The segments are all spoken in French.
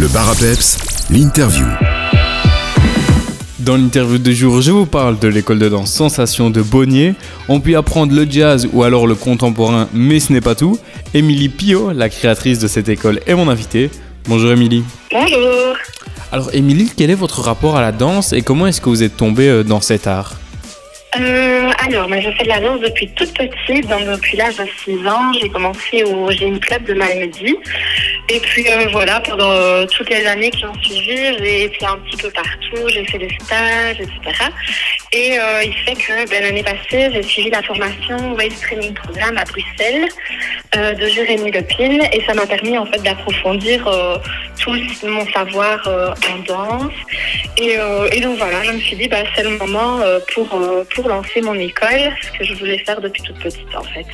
Le bar l'interview. Dans l'interview de jour, je vous parle de l'école de danse Sensation de Bonnier. On peut apprendre le jazz ou alors le contemporain, mais ce n'est pas tout. Émilie Pio, la créatrice de cette école, est mon invitée. Bonjour Émilie. Bonjour. Alors Émilie, quel est votre rapport à la danse et comment est-ce que vous êtes tombée euh, dans cet art? Euh, alors, moi, je fais de la danse depuis toute petite, donc depuis l'âge de 6 ans. J'ai commencé au Génie Club de Malmedy. Et puis euh, voilà, pendant euh, toutes les années qui ont suivi, j'ai été un petit peu partout, j'ai fait des stages, etc. Et euh, il fait que ben, l'année passée, j'ai suivi la formation Waste Training Programme à Bruxelles de Jérémy Lepine et ça m'a permis en fait d'approfondir tout mon savoir en danse. Et, donc voilà, je me suis dit, bah, c'est le moment pour, pour lancer mon école, ce que je voulais faire depuis toute petite en fait.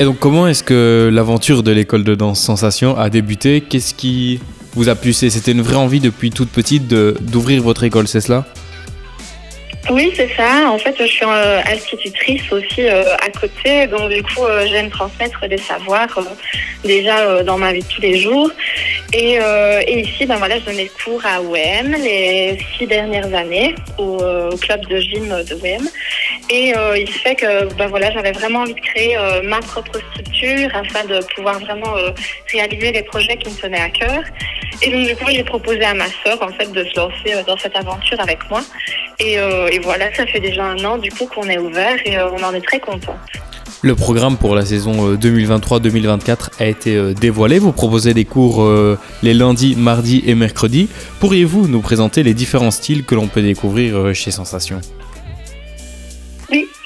Et donc comment est-ce que l'aventure de l'école de danse Sensation a débuté? Qu'est-ce qui vous a poussé C'était une vraie envie depuis toute petite d'ouvrir votre école, c'est cela? Oui, c'est ça. En fait, je suis euh, institutrice aussi euh, à côté. Donc, du coup, euh, j'aime transmettre des savoirs déjà dans ma vie de tous les jours. Et, ici, ben voilà, je donnais cours à OM les six dernières années au, au club de gym de OM. Et euh, il se fait que ben voilà, j'avais vraiment envie de créer euh, ma propre structure afin de pouvoir vraiment euh, réaliser les projets qui me tenaient à cœur. Et donc, du coup, j'ai proposé à ma sœur en fait de se lancer dans cette aventure avec moi. Et, voilà, ça fait déjà un an du coup qu'on est ouvert et on en est très content. Le programme pour la saison euh, 2023-2024 a été dévoilé. Vous proposez des cours les lundis, mardis et mercredis. Pourriez-vous nous présenter les différents styles que l'on peut découvrir chez Sensation?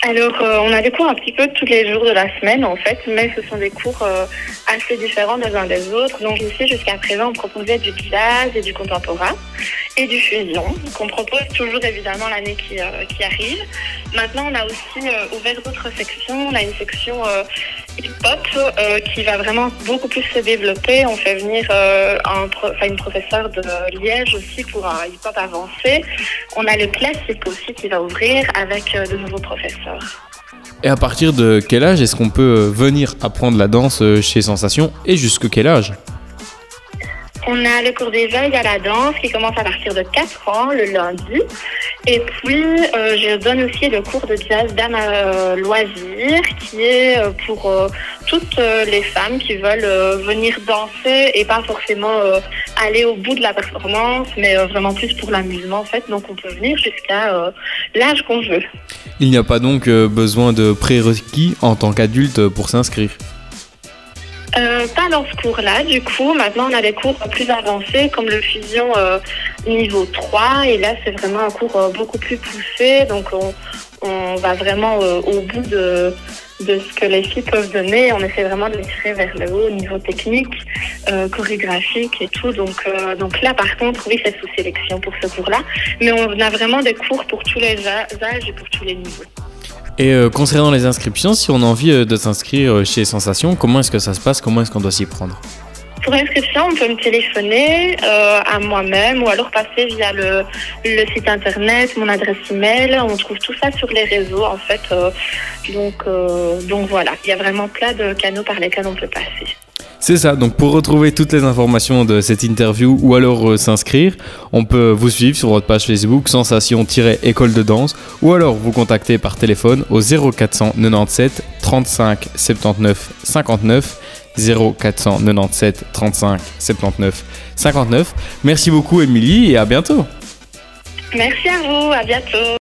Alors euh, on a des cours un petit peu tous les jours de la semaine en fait, mais ce sont des cours euh, assez différents les uns des autres. Donc ici jusqu'à présent on proposait du jazz et du contemporain et du fusion qu'on propose toujours évidemment l'année qui, euh, arrive. Maintenant on a aussi ouvert d'autres sections. On a une section hip-hop euh, qui va vraiment beaucoup plus se développer. On fait venir euh, un pro- enfin, une professeure de Liège aussi pour un hip-hop avancé. On a le classique aussi qui va ouvrir avec euh, de nouveaux professeurs. Et à partir de quel âge est-ce qu'on peut venir apprendre la danse chez Sensation et jusque quel âge? On a le cours d'éveil à la danse qui commence à partir de 4 ans le lundi. Et puis, euh, je donne aussi le cours de jazz d'âme à loisir qui est euh, pour euh, toutes euh, les femmes qui veulent euh, venir danser et pas forcément euh, aller au bout de la performance, mais euh, vraiment plus pour l'amusement en fait. Donc, on peut venir jusqu'à euh, l'âge qu'on veut. Il n'y a pas donc euh, besoin de prérequis en tant qu'adulte pour s'inscrire? Euh, pas dans ce cours-là, du coup. Maintenant, on a des cours plus avancés, comme le fusion euh, niveau 3. Et là, c'est vraiment un cours euh, beaucoup plus poussé. Donc, on, va vraiment euh, au bout de, de ce que les filles peuvent donner. On essaie vraiment de les tirer vers le haut au niveau technique, euh, chorégraphique et tout. Donc, donc là, par contre, oui, c'est sous sélection pour ce cours-là. Mais on a vraiment des cours pour tous les âges et pour tous les niveaux. Et concernant les inscriptions, si on a envie de s'inscrire chez Sensation, comment est-ce que ça se passe? Comment est-ce qu'on doit s'y prendre? Pour inscription, on peut me téléphoner euh, à moi-même ou alors passer via le, site internet, mon adresse email. On trouve tout ça sur les réseaux en fait. euh, donc, euh, donc voilà, il y a vraiment plein de canaux par lesquels on peut passer. C'est ça, donc pour retrouver toutes les informations de cette interview ou alors s'inscrire, on peut vous suivre sur votre page Facebook Sensation-école de danse ou alors vous contacter par téléphone au 0497 35 79 59 0497 35 79 59. Merci beaucoup Émilie et à bientôt Merci à vous, à bientôt.